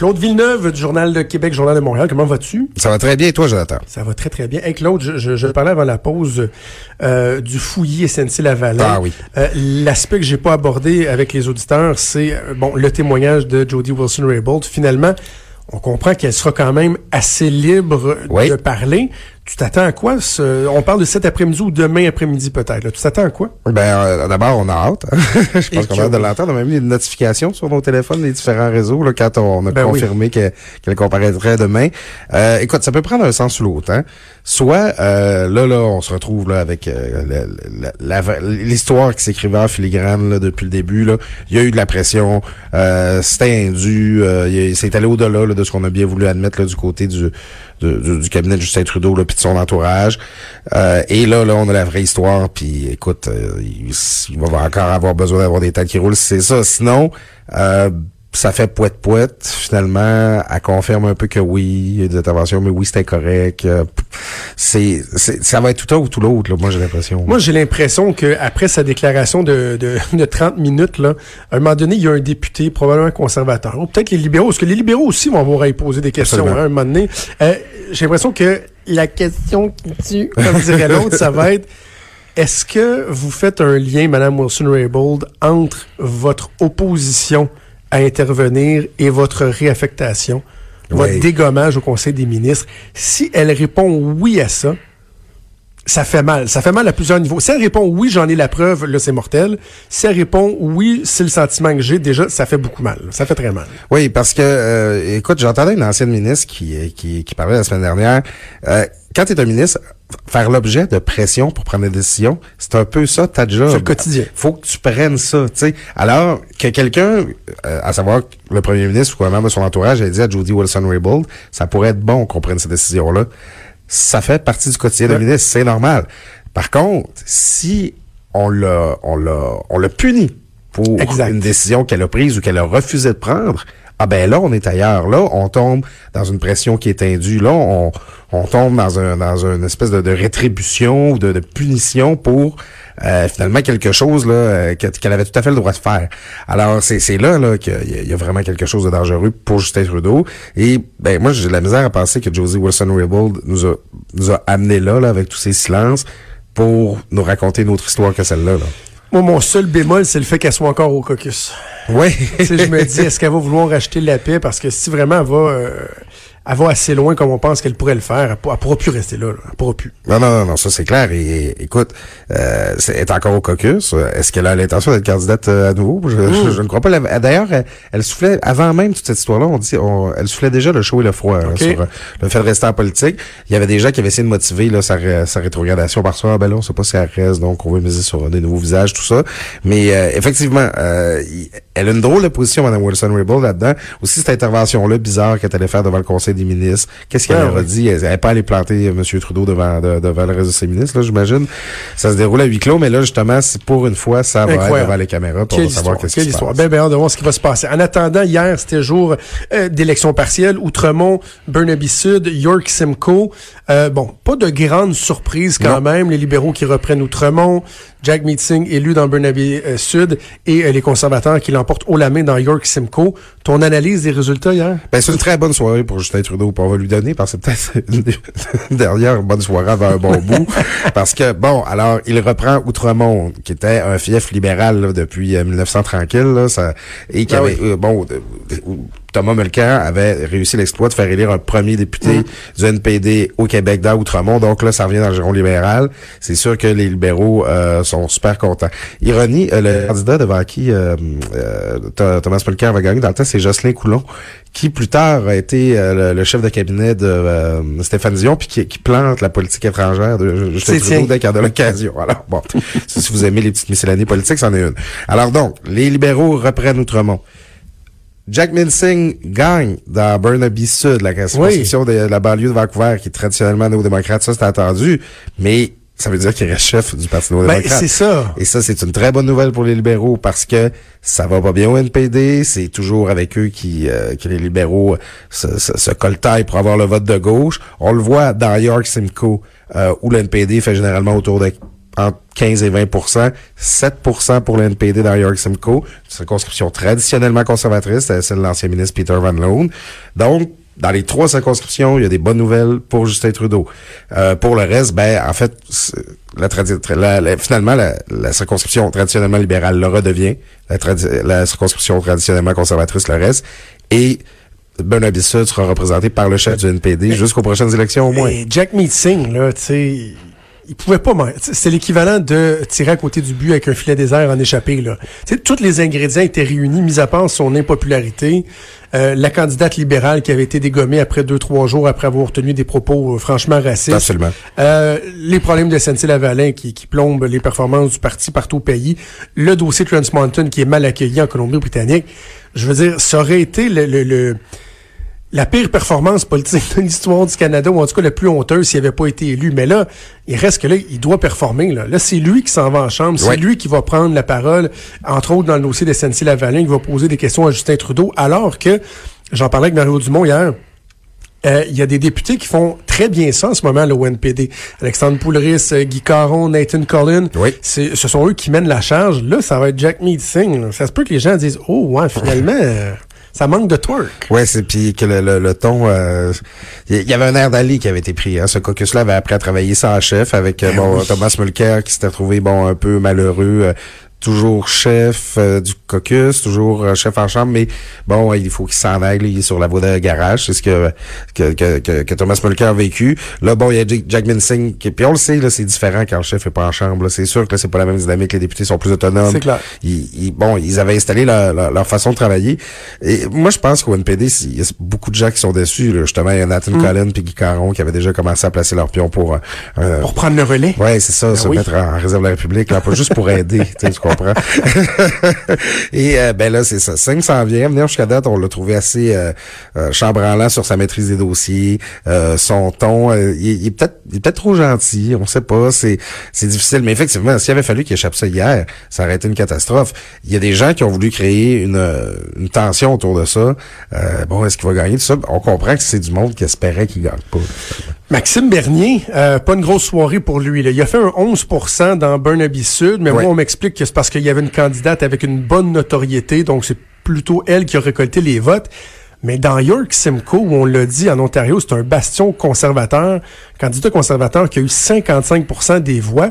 Claude Villeneuve du Journal de Québec, Journal de Montréal, comment vas-tu? Ça va très bien, et toi, Jonathan? Ça va très, très bien. Hey, Claude, je, je, je parlais avant la pause euh, du fouillis SNC-Lavalin. Ah oui. Euh, L'aspect que j'ai pas abordé avec les auditeurs, c'est euh, bon le témoignage de Jody Wilson-Raybould. Finalement, on comprend qu'elle sera quand même assez libre Oui. de parler. Tu t'attends à quoi? ce- on parle de cet après-midi ou demain après-midi peut-être. Tu t'attends à quoi? Ben, euh, d'abord, on a hâte. Je pense qu'on a hâte de l'entendre. On a même eu une notification sur nos téléphones, les différents réseaux, là, quand on a Ben oui. confirmé que- qu'elle comparaîtrait demain. Euh, écoute, ça peut prendre un sens ou l'autre. Hein? Soit, euh, là, là, on se retrouve là avec euh, l'histoire qui s'écrivait en filigrane là, depuis le début. Là. Il y a eu de la pression, euh, c'était indu, euh, c'est allé au-delà là, de ce qu'on a bien voulu admettre là, du côté du, du, cabinet de Justin Trudeau là, puis de son entourage. Euh, et là, là, on a la vraie histoire. Puis, écoute, euh, il, va encore avoir besoin d'avoir des têtes qui roulent, c'est ça. Sinon, euh, ça fait poète poète. Finalement, elle confirme un peu que oui, il y a des interventions, mais oui, c'était correct. Euh, c'est, c'est, ça va être tout un ou tout l'autre. Là, moi, j'ai l'impression. Moi, j'ai l'impression que après sa déclaration de, de, de 30 minutes, là, à un moment donné, il y a un député, probablement conservateur, ou peut-être les libéraux, parce que les libéraux aussi vont avoir à y poser des questions hein, à un moment donné. Euh, j'ai l'impression que la question qui tue, comme dirait l'autre, ça va être est-ce que vous faites un lien, Madame Wilson-Raybould, entre votre opposition à intervenir et votre réaffectation, votre dégommage au Conseil des ministres? Si elle répond oui à ça, ça fait mal. Ça fait mal à plusieurs niveaux. Si elle répond oui, j'en ai la preuve, là, c'est mortel. Si elle répond oui, c'est le sentiment que j'ai, déjà, ça fait beaucoup mal. Ça fait très mal. Oui, parce que, euh, écoute, j'entendais une ancienne ministre qui, qui, qui parlait la semaine dernière. Euh, quand tu es un ministre, faire l'objet de pression pour prendre des décisions, c'est un peu ça, ta job. C'est le quotidien. faut que tu prennes ça, tu sais. Alors que quelqu'un, euh, à savoir le premier ministre ou de son entourage, a dit à Jody Wilson-Raybould, ça pourrait être bon qu'on prenne cette décision-là. Ça fait partie du quotidien d'un Ouais. ministre, c'est normal. Par contre, si on l'a, on l'a, on l'a puni pour Exact. une décision qu'elle a prise ou qu'elle a refusé de prendre, ah ben là, on est ailleurs. Là, on tombe dans une pression qui est indue. Là, on, on tombe dans un dans une espèce de, de rétribution ou de, de punition pour euh, finalement quelque chose là euh, que- qu'elle avait tout à fait le droit de faire. Alors c'est là là qu'il y, a- vraiment quelque chose de dangereux pour Justin Trudeau. Et ben moi j'ai de la misère à penser que Josie Wilson-Raybould nous a nous a amené là, là avec tous ces silences pour nous raconter une autre histoire que celle-là. Là. Moi, mon seul bémol, c'est le fait qu'elle soit encore au caucus. Oui. Tu sais, je me dis, est-ce qu'elle va vouloir racheter la paix? Parce que si vraiment elle va, euh, elle va assez loin comme on pense qu'elle pourrait le faire, elle, pour- elle pourra plus rester là. là. Elle pourra plus. Non, non, non, non, ça c'est clair. Et, et, écoute, euh, c'est- elle est encore au caucus. Est-ce qu'elle a l'intention d'être candidate euh, à nouveau? Je, je- je ne crois pas. D'ailleurs, elle, elle soufflait, avant même toute cette histoire-là, on dit, on- elle soufflait déjà le chaud et le froid hein, sur euh, le fait de rester en politique. Il y avait des gens qui avaient essayé de motiver là, sa, ré- sa rétrogradation par ça. Ah, ben là, on sait pas si elle reste, donc on veut miser sur des nouveaux visages, tout ça. Mais euh, effectivement, euh, il- elle a une drôle de position, Mme Wilson-Raybould, là-dedans. Aussi, cette intervention-là bizarre qu'elle allait faire devant le Conseil des ministres. Qu'est-ce qu'elle Ah, a oui. dit? Elle n'est pas allée planter M. Trudeau devant, de- devant le reste de ses ministres, là, j'imagine. Ça se déroule à huis clos, mais là, justement, c'est pour une fois, ça va être Incroyable. devant les caméras pour Quelle savoir qu'est-ce quelle qui se passe. Ben, ben, hâte de voir ce qui va se passer. En attendant, hier, c'était jour euh, d'élection partielle. Outremont, Burnaby Sud, York Simcoe. Euh, bon, pas de grande surprise quand Non. même. Les libéraux qui reprennent Outremont, Jack Meeting élu dans Burnaby euh, Sud et euh, les conservateurs qui l'emportent haut la main dans York Simcoe. Ton analyse des résultats hier? Ben, c'est une très bonne soirée pour Justin Trudeau. On va lui donner, parce que c'est peut-être une, dernière bonne soirée avant un bon bout. Parce que, bon, alors, il reprend Outremont, qui était un fief libéral là, depuis euh, 1900 tranquille, là, ça, et qui Ah avait, oui. euh, bon, de- Thomas Mulcair avait réussi l'exploit de faire élire un premier député Mm. du NPD au Québec dans Outremont. Donc là, ça revient dans le giron libéral. C'est sûr que les libéraux euh, sont super contents. Ironie, euh, le candidat devant qui euh, euh, Th- Thomas Mulcair va gagner dans le temps, c'est Jocelyn Coulon, qui plus tard a été euh, le, le chef de cabinet de Stéphane Dion, puis qui, qui plante la politique étrangère de Justin Trudeau dès qu'il y a de l'occasion. Alors bon, si vous aimez les petites miscellanies politiques, c'en est une. Alors donc, les libéraux reprennent Outremont. Jack Minsing gagne dans Burnaby Sud, la circonscription de la banlieue de Vancouver, qui est traditionnellement néo-démocrate. Ça, c'est attendu. Mais ça veut dire qu'il reste chef du Parti Ben, néo-démocrate. c'est ça. Et ça, c'est une très bonne nouvelle pour les libéraux parce que ça va pas bien au NPD. C'est toujours avec eux qui, euh, que les libéraux se, se, se coltaillent pour avoir le vote de gauche. On le voit dans York Simcoe, euh, où le NPD fait généralement autour de entre 15 et 20% 7% pour le NPD dans York Simcoe, une circonscription traditionnellement conservatrice, celle de l'ancien ministre Peter Van Loan. Donc, dans les trois circonscriptions, il y a des bonnes nouvelles pour Justin Trudeau. Euh, pour le reste, ben, en fait, la, la- la- finalement, la, la circonscription traditionnellement libérale le redevient. La, la circonscription traditionnellement conservatrice le reste. Et Burnaby Sud sera représenté par le chef du NPD jusqu'aux prochaines élections au moins. Et Jack Meeting, là, tu sais, il pouvait pas C'est l'équivalent de tirer à côté du but avec un filet désert en échappé, là. Tous les ingrédients étaient réunis, mis à part son impopularité. Euh, la candidate libérale qui avait été dégommée après deux, trois jours après avoir tenu des propos euh, franchement racistes. Absolument. Euh, les problèmes de SNC-Lavalin qui, qui plombent les performances du parti partout au pays. Le dossier Trans Mountain qui est mal accueilli en Colombie-Britannique. Je veux dire, ça aurait été le, le, le- la pire performance politique de l'histoire du Canada, ou en tout cas la plus honteuse s'il n'avait pas été élu. Mais là, il reste que là, il doit performer. Là, là c'est lui qui s'en va en chambre. C'est Ouais. lui qui va prendre la parole, entre autres dans le dossier de SNC-Lavalin, qui va poser des questions à Justin Trudeau, alors que, j'en parlais avec Mario Dumont hier, euh, il y a des députés qui font très bien ça en ce moment, le ONPD. Alexandre Poulris, euh, Guy Caron, Nathan Collin. Oui. Ce sont eux qui mènent la charge. Là, ça va être Jack Mead Singh. là. Ça se peut que les gens disent, oh, ouais, finalement, euh, ça manque de twerk. Ouais, c'est puis que le, le, le ton, euh, il y avait un air d'Ali qui avait été pris. Hein. Ce caucus-là avait appris à travailler sans chef avec euh, bon Thomas Mulcair qui s'était trouvé bon un peu malheureux. Toujours chef euh, du caucus, toujours euh, chef en chambre, mais bon, il faut qu'il s'en aille, là, il est sur la voie de garage, c'est ce que, que, que, que, Thomas Mulcair a vécu. Là, bon, il y a Jack- Minsing, qui, puis on le sait, là, c'est différent quand le chef est pas en chambre. là. C'est sûr que là, c'est pas la même dynamique, les députés sont plus autonomes. C'est clair. Ils, ils- bon, ils avaient installé leur, leur, leur façon de travailler. Et moi, je pense qu'au NPD, il y a beaucoup de gens qui sont déçus. Là. Justement, il y a Nathan Mm. Collin puis Guy Caron qui avaient déjà commencé à placer leur pion pour... euh, Pour prendre le relais. Ouais, c'est ça, se oui. mettre en réserve de la République, là, pas juste pour aider, tu sais, Et euh, ben là, c'est ça. 500 vient. Venir jusqu'à date, on l'a trouvé assez euh, euh, chambranlant sur sa maîtrise des dossiers, euh, son ton. euh, il, est- il est peut-être trop gentil, on sait pas. C'est difficile, mais effectivement, s'il avait fallu qu'il échappe ça hier, ça aurait été une catastrophe. Il y a des gens qui ont voulu créer une, une tension autour de ça. Bon, est-ce qu'il va gagner tout ça? On comprend que c'est du monde qui espérait qu'il gagne pas. Maxime Bernier, euh, pas une grosse soirée pour lui. Là. Il a fait un 11% dans Burnaby Sud, mais moi, on m'explique que c'est parce qu'il y avait une candidate avec une bonne notoriété, donc c'est plutôt elle qui a récolté les votes. Mais dans York Simcoe, où on l'a dit, en Ontario, c'est un bastion conservateur, candidat conservateur qui a eu 55% des voix.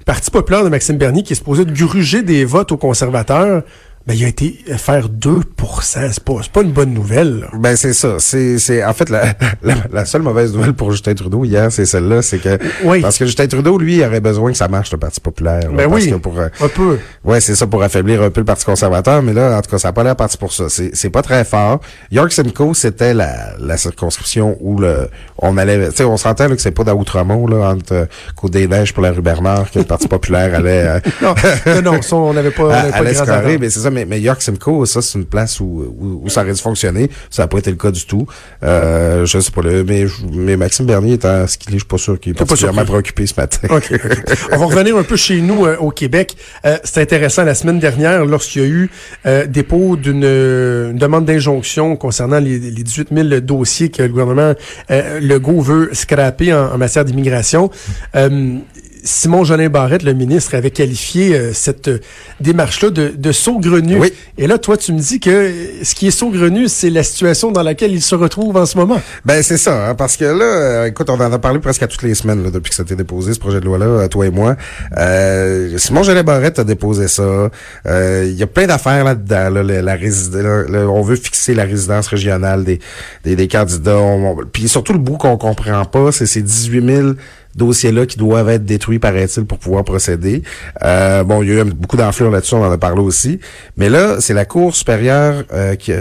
Le Parti populaire de Maxime Bernier, qui est supposé de gruger des votes aux conservateurs, ben, il a été faire 2 C'est pas, c'est pas une bonne nouvelle. là. Ben c'est ça. C'est c'est en fait la, la, la seule mauvaise nouvelle pour Justin Trudeau hier, c'est celle-là, c'est que Oui. parce que Justin Trudeau lui il aurait besoin que ça marche le Parti populaire. là, Ben parce oui, que pour euh, un peu. Ouais, c'est ça pour affaiblir un peu le Parti conservateur, mais là, en tout cas, ça n'a pas l'air parti pour ça. C'est, c'est pas très fort. York Simcoe, c'était la, la circonscription où le, on allait, tu sais, on s'entend là, que c'est pas dans Outremont, là, entre euh, Côte-des-Neiges pour la rue Bernard, que le Parti populaire allait, euh, Non, non, non, ça, on n'avait pas, on à pas mais c'est ça, mais, mais York Simcoe, ça, c'est une place où, où, où ça aurait dû fonctionner. Ça n'a pas été le cas du tout. Euh, je sais pas, là, mais, mais Maxime Bernier étant ce qu'il est, je suis pas sûr qu'il est particulièrement préoccupé ce matin. OK, OK. On va revenir un peu chez nous euh, au Québec. Euh, c'est intéressant, la semaine dernière, lorsqu'il y a eu euh, dépôt d'une une demande d'injonction concernant les, les 18 000 dossiers que le gouvernement euh, Legault veut scraper en, en matière d'immigration, euh, Simon Jolin Barrette, le ministre, avait qualifié euh, cette euh, démarche-là de, de saugrenu. Oui. Et là, toi, tu me dis que ce qui est saugrenu, c'est la situation dans laquelle il se retrouve en ce moment. Ben c'est ça, hein, parce que là, euh, écoute, on en a parlé presque à toutes les semaines là, depuis que ça a été déposé, ce projet de loi-là, euh, toi et moi. Euh, Simon Gelé Barrette a déposé ça. Euh, Il y a plein d'affaires là-dedans. Là, la, on veut fixer la résidence régionale des, des, des candidats. On- on- puis surtout, le bout qu'on comprend pas, c'est ces 18 000 dossiers-là qui doivent être détruits, paraît-il, pour pouvoir procéder. Euh, bon, il y a eu beaucoup d'enflure là-dessus, on en a parlé aussi. Mais là, c'est la Cour supérieure euh, qui,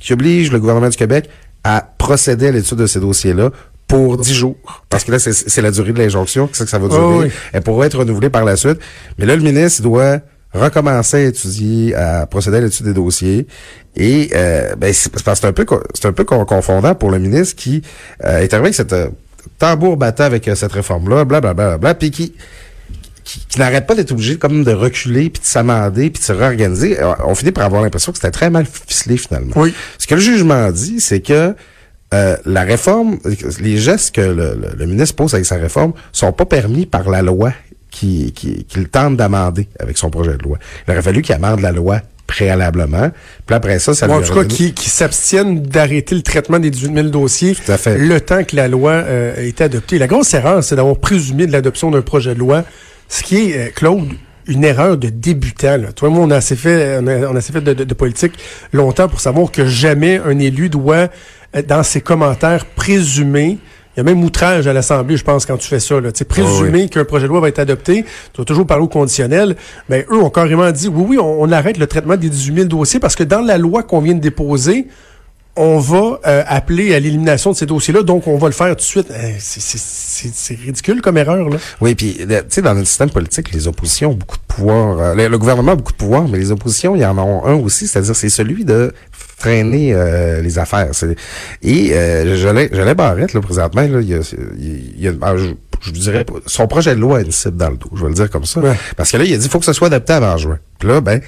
qui oblige le gouvernement du Québec à procéder à l'étude de ces dossiers-là pour 10 jours. Parce que là, c'est- la durée de l'injonction, c'est ça que ça va durer. Oh oui. Elle pourra être renouvelée par la suite. Mais là, le ministre doit recommencer à étudier, à procéder à l'étude des dossiers. Et euh, ben, c'est un peu c'est un peu con- confondant pour le ministre qui euh, est arrivé avec cette euh, tambour battant avec euh, cette réforme-là, blablabla, bla, puis qui qui, qui n'arrête pas d'être obligé comme de reculer puis de s'amender puis de se réorganiser. Euh, On finit par avoir l'impression que c'était très mal ficelé finalement. Oui. Ce que le jugement dit, c'est que euh, la réforme, les gestes que le, le- le ministre pose avec sa réforme sont pas permis par la loi qui- qui- qu'il tente d'amender avec son projet de loi. Il aurait fallu qu'il amende la loi préalablement. Puis après ça, ça Ou en tout cas, qui, qui s'abstiennent d'arrêter le traitement des 18 000 dossiers Tout à fait. le temps que la loi euh, a été adoptée. La grosse erreur, c'est d'avoir présumé de l'adoption d'un projet de loi, ce qui est, euh, Claude, une erreur de débutant. Là. Toi moi, on a assez fait, on a, on a assez fait de, de- de politique longtemps pour savoir que jamais un élu doit, euh, dans ses commentaires, présumer il y a même outrage à l'Assemblée, je pense, quand tu fais ça. Là. Tu sais, présumer qu'un projet de loi va être adopté, tu vas toujours parler au conditionnel. Mais eux ont carrément dit, oui, oui, on, on arrête le traitement des 18 000 dossiers parce que dans la loi qu'on vient de déposer, on va euh, appeler à l'élimination de ces dossiers-là, donc on va le faire tout de suite. Euh, c'est- ridicule comme erreur, là. Oui, puis le- tu sais, dans notre système politique, les oppositions ont beaucoup de pouvoir. Euh, le, le gouvernement a beaucoup de pouvoir, mais les oppositions, il y en ont un aussi, c'est-à-dire c'est celui de freiner euh, les affaires. C'est- Et euh, je l'ai je l'ai Barrette, là, présentement, là, il y a, il y a- ah, je, dirais, son projet de loi a une cible dans le dos, je vais le dire comme ça. Ouais. Parce que là, il a dit, faut que ce soit adapté avant juin. Puis là, ben,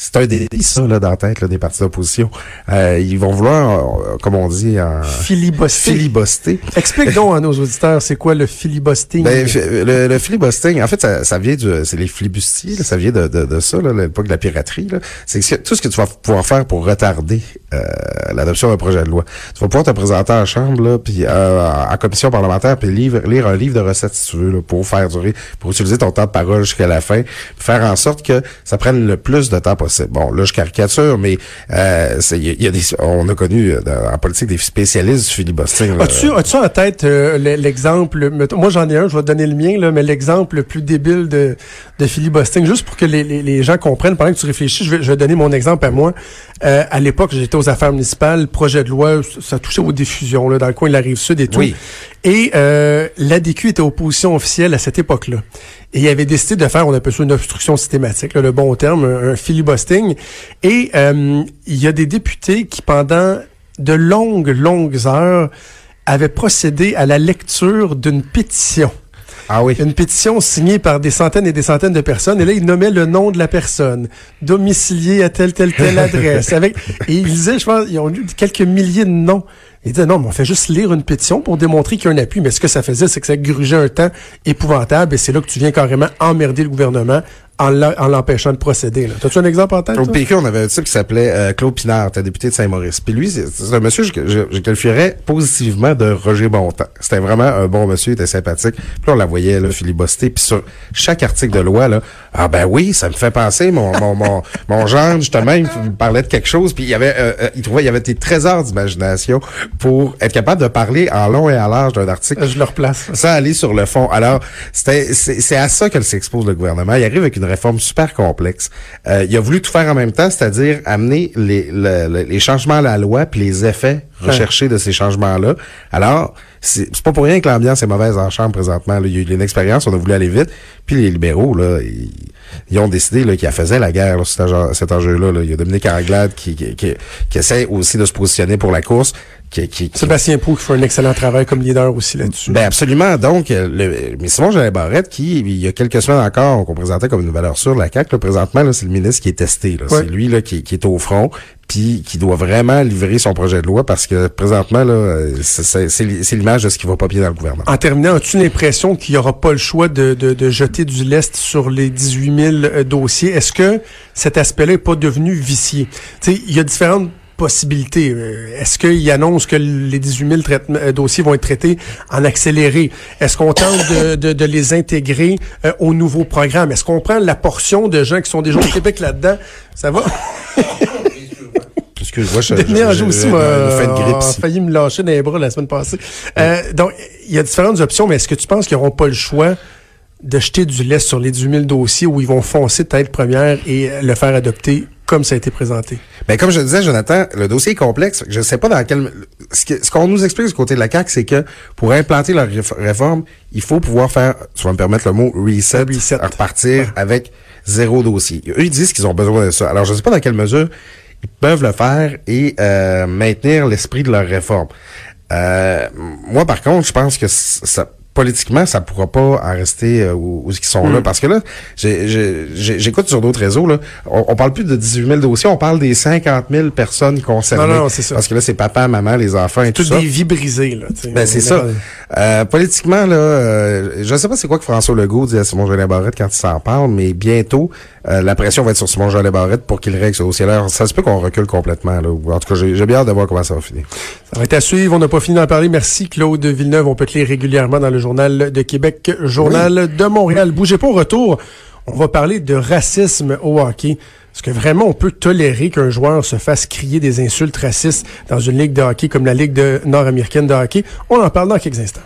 c'est un délit, ça, là, dans la tête là, des partis d'opposition. Euh, ils vont vouloir, euh, comme on dit, en Filibuster. filibuster. Explique donc à nos auditeurs, c'est quoi le filibusting? Ben, le, le en fait, ça, ça vient du, c'est les flibustiers, là, ça vient de, de, de ça, l'époque de la piraterie. C'est tout ce que tu vas pouvoir faire pour retarder euh, l'adoption d'un projet de loi. Tu vas pouvoir te présenter en chambre, là, puis euh, en commission parlementaire, puis lire, lire un livre de recettes, si tu veux, là, pour faire durer, pour utiliser ton temps de parole jusqu'à la fin, faire en sorte que ça prenne le plus de temps possible. Bon, là, je caricature, mais euh, il y, a- il y a des, on a connu euh, dans- en politique des spécialistes du filibustering. As-tu as en tête euh, le- l'exemple, moi j'en ai un, je vais te donner le mien, là, mais l'exemple le plus débile de, de filibustering, juste pour que les, les, les gens comprennent, pendant que tu réfléchis, je vais, je vais donner mon exemple à moi. Euh, à l'époque, j'étais aux affaires municipales, projet de loi, ça touchait aux diffusions, là, dans le coin de la Rive-Sud et tout. Oui. Et euh, l'ADQ était opposition officielle à cette époque-là. Et il avait décidé de faire, on appelle ça une obstruction systématique, là, le bon terme, un, un filibustering. Et euh, il y a des députés qui, pendant de longues, longues heures, avaient procédé à la lecture d'une pétition. Ah oui. Une pétition signée par des centaines et des centaines de personnes. Et là, ils nommaient le nom de la personne, domicilié à telle, telle, telle adresse. Avec, et ils disaient, je pense, ils ont eu quelques milliers de noms. Ils disaient, non, mais on fait juste lire une pétition pour démontrer qu'il y a un appui. Mais ce que ça faisait, c'est que ça grugeait un temps épouvantable. Et c'est là que tu viens carrément emmerder le gouvernement en l'empêchant de procéder. T'as-tu un exemple en tête? Au? PQ, on avait un type qui s'appelait euh, Claude Pinard, était député de Saint-Maurice. Puis lui, c'est un monsieur que je, je qualifierais positivement de Roger Bontemps. C'était vraiment un bon monsieur, il était sympathique. Puis là, on la voyait là, filibuster. Puis sur chaque article de loi, là, ah ben oui, ça me fait penser, mon mon mon, mon genre, justement, il me parlait de quelque chose. Puis il y avait, euh, euh, il trouvait, il y avait des trésors d'imagination pour être capable de parler en long et en large d'un article Je le replace. sans aller sur le fond. Alors, c'était, c'est à ça que s'expose le gouvernement. Il arrive avec une réforme super complexe. Euh, il a voulu tout faire en même temps, c'est-à-dire amener les, le- le- les changements à la loi puis les effets recherchés de ces changements-là. Alors, c'est, pas pour rien que l'ambiance est mauvaise en chambre présentement. là. Il y a eu une expérience, on a voulu aller vite. Puis les libéraux, là, ils, ils ont décidé là, qu'ils faisaient la guerre, là, cet, enjeu- cet enjeu-là. là. Il y a Dominique Anglade qui, qui, qui, qui essaie aussi de se positionner pour la course. Qui, Sébastien Pou qui fait un excellent travail comme leader aussi là-dessus. ben absolument. Donc, euh, le, mais Simon Jean Barrette, qui, il y a quelques semaines encore, qu'on présentait comme une valeur sûre de la CAQ, là, présentement, c'est le ministre qui est testé. C'est lui là, qui, qui est au front. Puis qui doit vraiment livrer son projet de loi parce que présentement, là, c'est- l'image de ce qui va pas bien dans le gouvernement. En terminant, as-tu l'impression qu'il n'y aura pas le choix de, de, de jeter du lest sur les 18 000 euh, dossiers? Est-ce que cet aspect-là n'est pas devenu vicié? Il y a différentes possibilités. Euh, Est-ce qu'il annonce que les 18 000 traitements- euh, dossiers vont être traités en accéléré? Est-ce qu'on tente de, de, de les intégrer au nouveau programme? Est-ce qu'on prend la portion de gens qui sont déjà au Québec là-dedans? Ça va? Excuse-moi, je, Denis je- de grippe a ici. failli me lâcher dans les bras la semaine passée. Euh, donc, il y a différentes options, mais est-ce que tu penses qu'ils n'auront pas le choix de jeter du lait sur les 18 000 dossiers où ils vont foncer tête première et euh, le faire adopter comme ça a été présenté? Ben, comme je disais, Jonathan, le dossier est complexe. Je ne sais pas dans quel... Ce qu'on nous explique du côté de la CAQ, c'est que pour implanter leur réf- réforme, il faut pouvoir faire, tu vas me permettre le mot, reset, Reset. repartir avec zéro dossier. Eux, ils disent qu'ils ont besoin de ça. Alors, je ne sais pas dans quelle mesure ils peuvent le faire et euh, maintenir l'esprit de leur réforme. Euh, moi, par contre, je pense que ça politiquement, ça pourra pas en rester euh, où, où ils sont Hmm. là. Parce que là, j'écoute sur d'autres réseaux, là, on, on parle plus de 18 000 dossiers, on parle des 50 000 personnes concernées. Non, non, c'est ça. Parce que là, c'est papa, maman, les enfants et tout Toutes ça. des vies brisées, là. Ben, c'est ça. Euh, politiquement, là, euh, je sais pas c'est quoi que François Legault dit à Simon Jolin Barrette quand il s'en parle, mais bientôt, euh, la pression va être sur Simon Jolin Barrette pour qu'il règle ce dossier-là. Alors, Ça se peut qu'on recule complètement, là. En tout cas, j'ai j'ai bien hâte de voir comment ça va finir. Ça va être à suivre. On n'a pas fini d'en parler. Merci, Claude Villeneuve. On peut te lire régulièrement dans le Journal de Québec, Journal de Montréal. Bougez pas au retour. On va parler de racisme au hockey. Est-ce que vraiment on peut tolérer qu'un joueur se fasse crier des insultes racistes dans une ligue de hockey comme la Ligue nord-américaine de hockey? On en parle dans quelques instants.